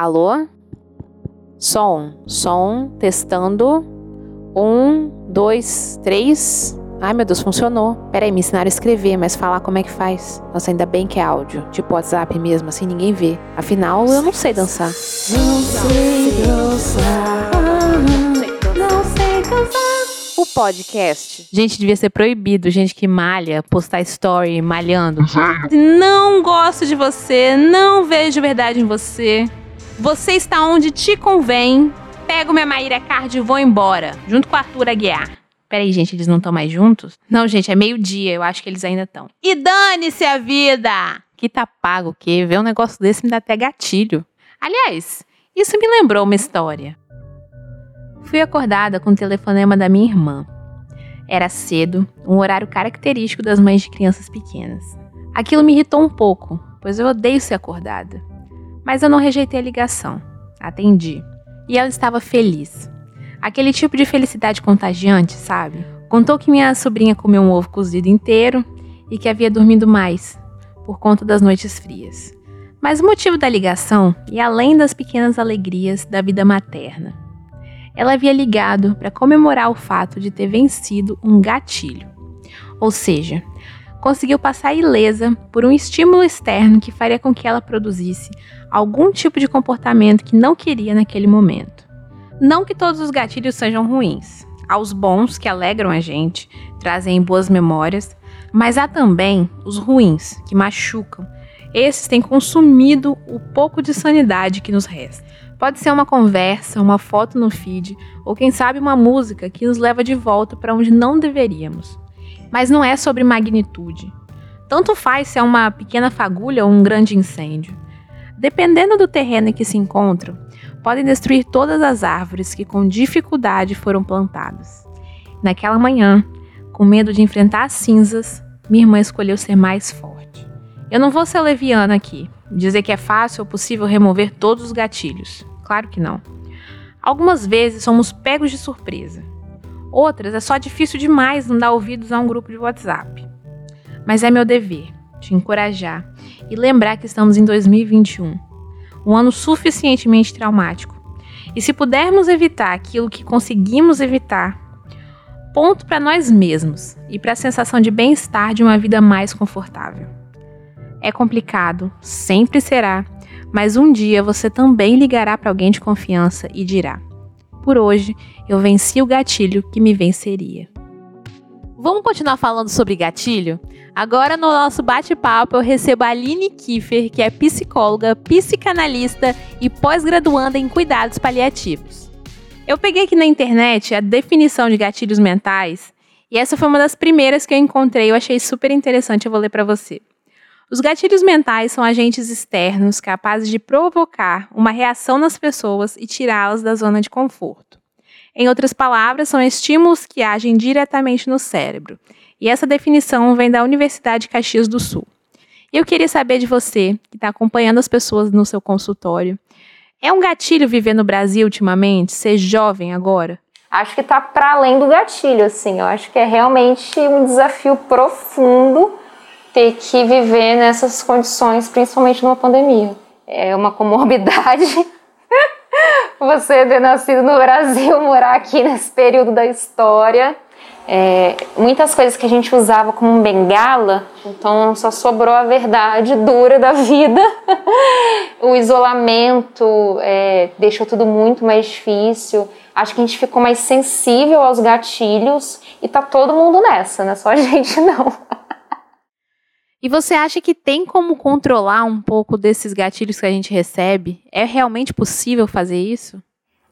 Alô? Som, som, testando. Um, dois, três. Ai meu Deus, funcionou. Peraí, me ensinaram a escrever, mas falar como é que faz. Nossa, ainda bem que é áudio. Tipo WhatsApp mesmo, assim ninguém vê. Afinal, eu não sei dançar. Não sei dançar. Não sei dançar. O podcast. Gente, devia ser proibido, gente que malha, postar story malhando. Não gosto de você, não vejo verdade em você. Você está onde te convém. Pego minha Maíra Card e vou embora, junto com a Arthur Aguiar. Peraí, gente, eles não estão mais juntos? Não, gente, é meio-dia, eu acho que eles ainda estão. E dane-se a vida! Que tá pago o quê? Ver um negócio desse me dá até gatilho. Aliás, isso me lembrou uma história. Fui acordada com o telefonema da minha irmã. Era cedo, um horário característico das mães de crianças pequenas. Aquilo me irritou um pouco, pois eu odeio ser acordada. Mas eu não rejeitei a ligação. Atendi. E ela estava feliz. Aquele tipo de felicidade contagiante, sabe? Contou que minha sobrinha comeu um ovo cozido inteiro e que havia dormido mais, por conta das noites frias. Mas o motivo da ligação ia além das pequenas alegrias da vida materna. Ela havia ligado para comemorar o fato de ter vencido um gatilho. Ou seja, conseguiu passar ilesa por um estímulo externo que faria com que ela produzisse algum tipo de comportamento que não queria naquele momento. Não que todos os gatilhos sejam ruins. Há os bons que alegram a gente, trazem boas memórias, mas há também os ruins que machucam. Esses têm consumido o pouco de sanidade que nos resta. Pode ser uma conversa, uma foto no feed, ou quem sabe uma música que nos leva de volta para onde não deveríamos mas não é sobre magnitude. Tanto faz se é uma pequena fagulha ou um grande incêndio. Dependendo do terreno em que se encontram, podem destruir todas as árvores que com dificuldade foram plantadas. Naquela manhã, com medo de enfrentar as cinzas, minha irmã escolheu ser mais forte. Eu não vou ser leviana aqui, dizer que é fácil ou possível remover todos os gatilhos. Claro que não. Algumas vezes somos pegos de surpresa Outras é só difícil demais não dar ouvidos a um grupo de WhatsApp. Mas é meu dever te encorajar e lembrar que estamos em 2021, um ano suficientemente traumático. E se pudermos evitar aquilo que conseguimos evitar, ponto para nós mesmos e para a sensação de bem-estar de uma vida mais confortável. É complicado, sempre será, mas um dia você também ligará para alguém de confiança e dirá: Por hoje eu venci o gatilho que me venceria. Vamos continuar falando sobre gatilho? Agora no nosso bate-papo eu recebo a Aline Kiefer, que é psicóloga, psicanalista e pós-graduanda em cuidados paliativos. Eu peguei aqui na internet a definição de gatilhos mentais e essa foi uma das primeiras que eu encontrei, eu achei super interessante, eu vou ler para você. Os gatilhos mentais são agentes externos capazes de provocar uma reação nas pessoas e tirá-las da zona de conforto. Em outras palavras, são estímulos que agem diretamente no cérebro. E essa definição vem da Universidade de Caxias do Sul. Eu queria saber de você, que está acompanhando as pessoas no seu consultório. É um gatilho viver no Brasil ultimamente, ser jovem agora? Acho que está para além do gatilho, assim. Eu acho que é realmente um desafio profundo ter que viver nessas condições, principalmente numa pandemia. É uma comorbidade você ter nascido no Brasil, morar aqui nesse período da história. É, muitas coisas que a gente usava como bengala, então só sobrou a verdade dura da vida. o isolamento é, deixou tudo muito mais difícil. Acho que a gente ficou mais sensível aos gatilhos e tá todo mundo nessa, não é só a gente não. E você acha que tem como controlar um pouco desses gatilhos que a gente recebe? É realmente possível fazer isso?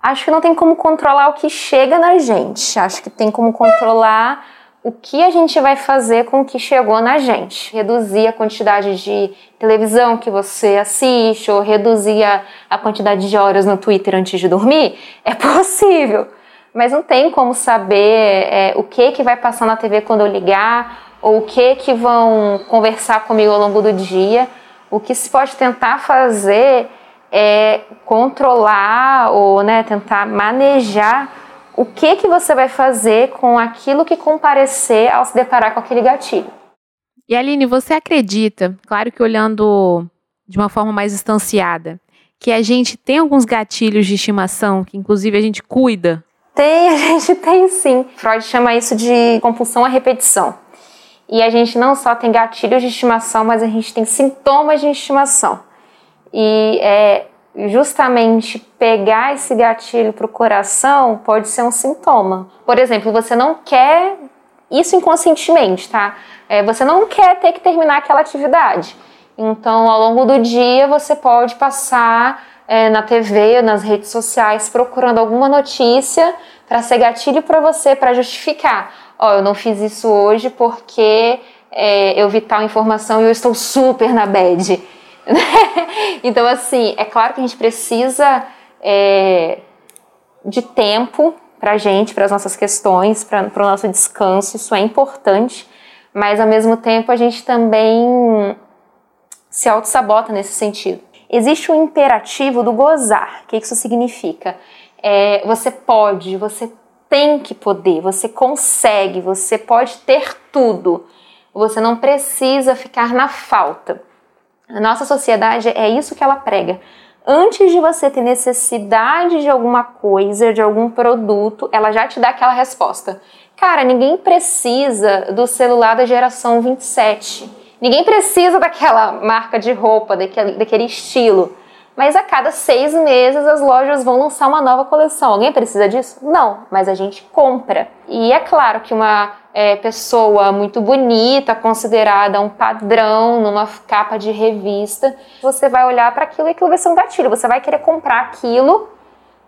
Acho que não tem como controlar o que chega na gente. Acho que tem como controlar o que a gente vai fazer com o que chegou na gente. Reduzir a quantidade de televisão que você assiste ou reduzir a, a quantidade de horas no Twitter antes de dormir. É possível. Mas não tem como saber é, o que, que vai passar na TV quando eu ligar ou o que que vão conversar comigo ao longo do dia. O que se pode tentar fazer é controlar ou né, tentar manejar o que que você vai fazer com aquilo que comparecer ao se deparar com aquele gatilho. E Aline, você acredita, claro que olhando de uma forma mais distanciada, que a gente tem alguns gatilhos de estimação que inclusive a gente cuida? Tem, a gente tem sim. Freud chama isso de compulsão à repetição. E a gente não só tem gatilhos de estimação, mas a gente tem sintomas de estimação. E é, justamente pegar esse gatilho para o coração pode ser um sintoma. Por exemplo, você não quer isso inconscientemente, tá? É, você não quer ter que terminar aquela atividade. Então, ao longo do dia, você pode passar é, na TV, nas redes sociais, procurando alguma notícia para ser gatilho para você, para justificar. Ó, oh, eu não fiz isso hoje porque é, eu vi tal informação e eu estou super na bad. então, assim, é claro que a gente precisa é, de tempo para gente, para as nossas questões, para o nosso descanso, isso é importante, mas ao mesmo tempo a gente também se auto-sabota nesse sentido. Existe o imperativo do gozar. O que isso significa? É, você pode, você tem que poder, você consegue, você pode ter tudo. Você não precisa ficar na falta. A nossa sociedade é isso que ela prega. Antes de você ter necessidade de alguma coisa, de algum produto, ela já te dá aquela resposta. Cara, ninguém precisa do celular da geração 27. Ninguém precisa daquela marca de roupa, daquele, daquele estilo. Mas a cada seis meses as lojas vão lançar uma nova coleção. Alguém precisa disso? Não, mas a gente compra. E é claro que uma é, pessoa muito bonita, considerada um padrão numa capa de revista, você vai olhar para aquilo e aquilo vai ser um gatilho. Você vai querer comprar aquilo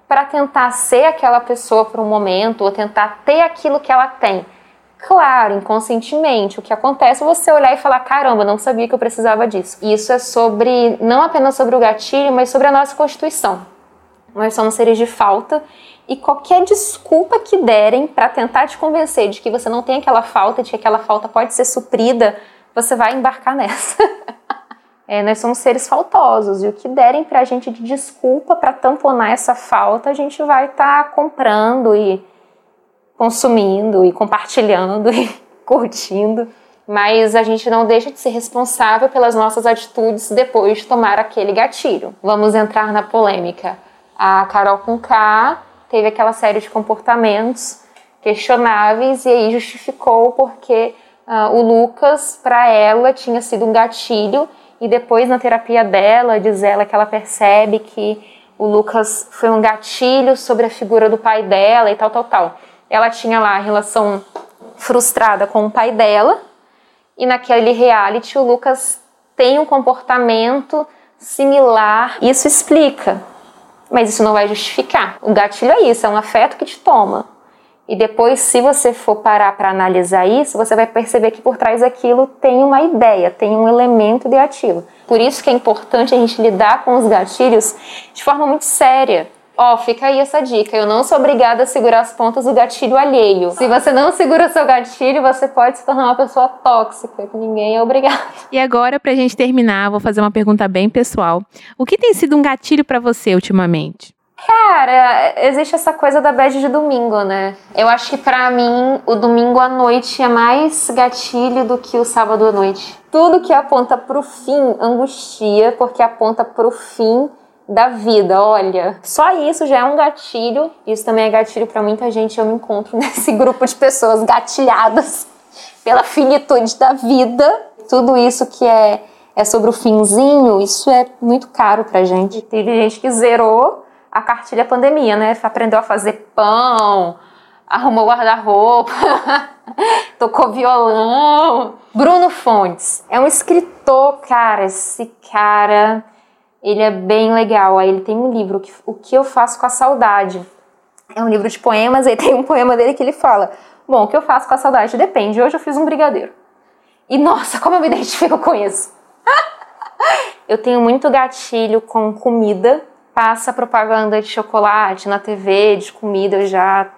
para tentar ser aquela pessoa por um momento ou tentar ter aquilo que ela tem. Claro, inconscientemente. O que acontece é você olhar e falar: caramba, não sabia que eu precisava disso. Isso é sobre, não apenas sobre o gatilho, mas sobre a nossa constituição. Nós somos seres de falta e qualquer desculpa que derem para tentar te convencer de que você não tem aquela falta, de que aquela falta pode ser suprida, você vai embarcar nessa. é, nós somos seres faltosos e o que derem para a gente de desculpa para tamponar essa falta, a gente vai estar tá comprando e consumindo e compartilhando e curtindo, mas a gente não deixa de ser responsável pelas nossas atitudes depois de tomar aquele gatilho. Vamos entrar na polêmica. A Carol com K teve aquela série de comportamentos questionáveis e aí justificou porque uh, o Lucas, para ela, tinha sido um gatilho e depois na terapia dela, diz ela que ela percebe que o Lucas foi um gatilho sobre a figura do pai dela e tal, tal, tal ela tinha lá a relação frustrada com o pai dela, e naquele reality o Lucas tem um comportamento similar. Isso explica, mas isso não vai justificar. O gatilho é isso, é um afeto que te toma. E depois, se você for parar para analisar isso, você vai perceber que por trás daquilo tem uma ideia, tem um elemento de ativo. Por isso que é importante a gente lidar com os gatilhos de forma muito séria. Ó, oh, fica aí essa dica. Eu não sou obrigada a segurar as pontas do gatilho alheio. Se você não segura seu gatilho, você pode se tornar uma pessoa tóxica, que ninguém é obrigado. E agora, pra gente terminar, vou fazer uma pergunta bem pessoal. O que tem sido um gatilho para você ultimamente? Cara, existe essa coisa da bad de domingo, né? Eu acho que para mim o domingo à noite é mais gatilho do que o sábado à noite. Tudo que aponta pro fim angustia, porque aponta pro fim da vida. Olha, só isso já é um gatilho. Isso também é gatilho para muita gente. Eu me encontro nesse grupo de pessoas gatilhadas pela finitude da vida. Tudo isso que é, é sobre o finzinho, isso é muito caro pra gente. Teve gente que zerou a cartilha pandemia, né? Aprendeu a fazer pão, arrumou guarda-roupa, tocou violão. Bruno Fontes é um escritor, cara. Esse cara ele é bem legal. Aí ele tem um livro, O que eu faço com a saudade. É um livro de poemas, aí tem um poema dele que ele fala: Bom, o que eu faço com a saudade depende. Hoje eu fiz um brigadeiro. E nossa, como eu me identifico com isso. eu tenho muito gatilho com comida. Passa propaganda de chocolate na TV, de comida, eu já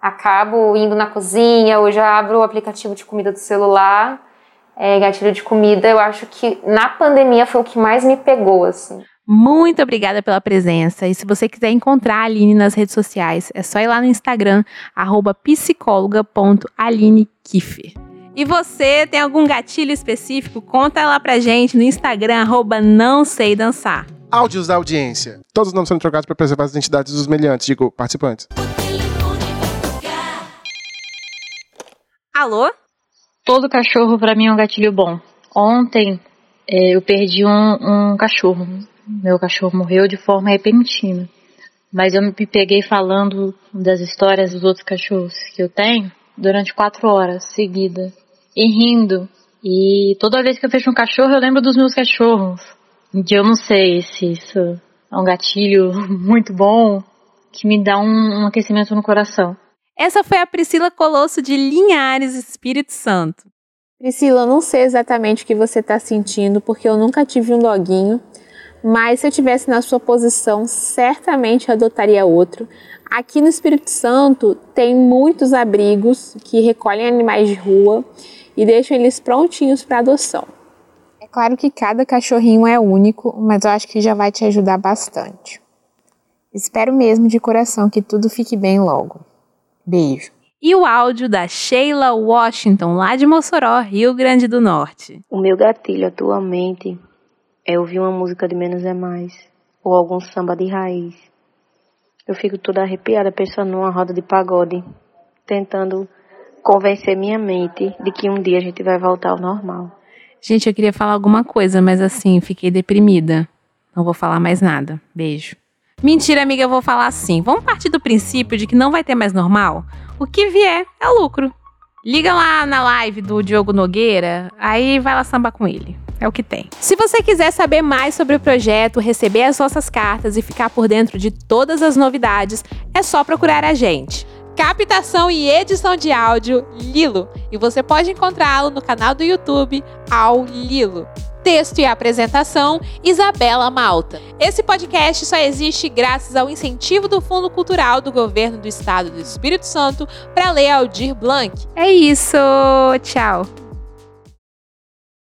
acabo indo na cozinha, ou já abro o aplicativo de comida do celular é, gatilho de comida, eu acho que na pandemia foi o que mais me pegou, assim. Muito obrigada pela presença. E se você quiser encontrar a Aline nas redes sociais, é só ir lá no Instagram, psicóloga.alinekiffer. E você tem algum gatilho específico? Conta lá pra gente no Instagram, arroba não sei dançar. áudios da audiência. Todos os nomes são trocados para preservar as identidades dos meliantes, digo, participantes. Alô? Todo cachorro para mim é um gatilho bom. Ontem é, eu perdi um, um cachorro. Meu cachorro morreu de forma repentina. Mas eu me peguei falando das histórias dos outros cachorros que eu tenho durante quatro horas seguidas. E rindo. E toda vez que eu fecho um cachorro, eu lembro dos meus cachorros. Eu não sei se isso é um gatilho muito bom que me dá um, um aquecimento no coração. Essa foi a Priscila Colosso de Linhares, Espírito Santo. Priscila, eu não sei exatamente o que você está sentindo, porque eu nunca tive um doguinho, mas se eu tivesse na sua posição, certamente adotaria outro. Aqui no Espírito Santo tem muitos abrigos que recolhem animais de rua e deixam eles prontinhos para adoção. É claro que cada cachorrinho é único, mas eu acho que já vai te ajudar bastante. Espero mesmo de coração que tudo fique bem logo. Beijo. E o áudio da Sheila Washington, lá de Mossoró, Rio Grande do Norte. O meu gatilho atualmente é ouvir uma música de Menos é Mais, ou algum samba de raiz. Eu fico toda arrepiada pensando numa roda de pagode, tentando convencer minha mente de que um dia a gente vai voltar ao normal. Gente, eu queria falar alguma coisa, mas assim, fiquei deprimida. Não vou falar mais nada. Beijo. Mentira, amiga, eu vou falar assim. Vamos partir do princípio de que não vai ter mais normal? O que vier é lucro. Liga lá na live do Diogo Nogueira, aí vai lá sambar com ele. É o que tem. Se você quiser saber mais sobre o projeto, receber as nossas cartas e ficar por dentro de todas as novidades, é só procurar a gente. Captação e edição de áudio Lilo. E você pode encontrá-lo no canal do YouTube Ao Lilo. Texto e apresentação, Isabela Malta. Esse podcast só existe graças ao incentivo do Fundo Cultural do Governo do Estado do Espírito Santo para ler Aldir Blanc. É isso, tchau!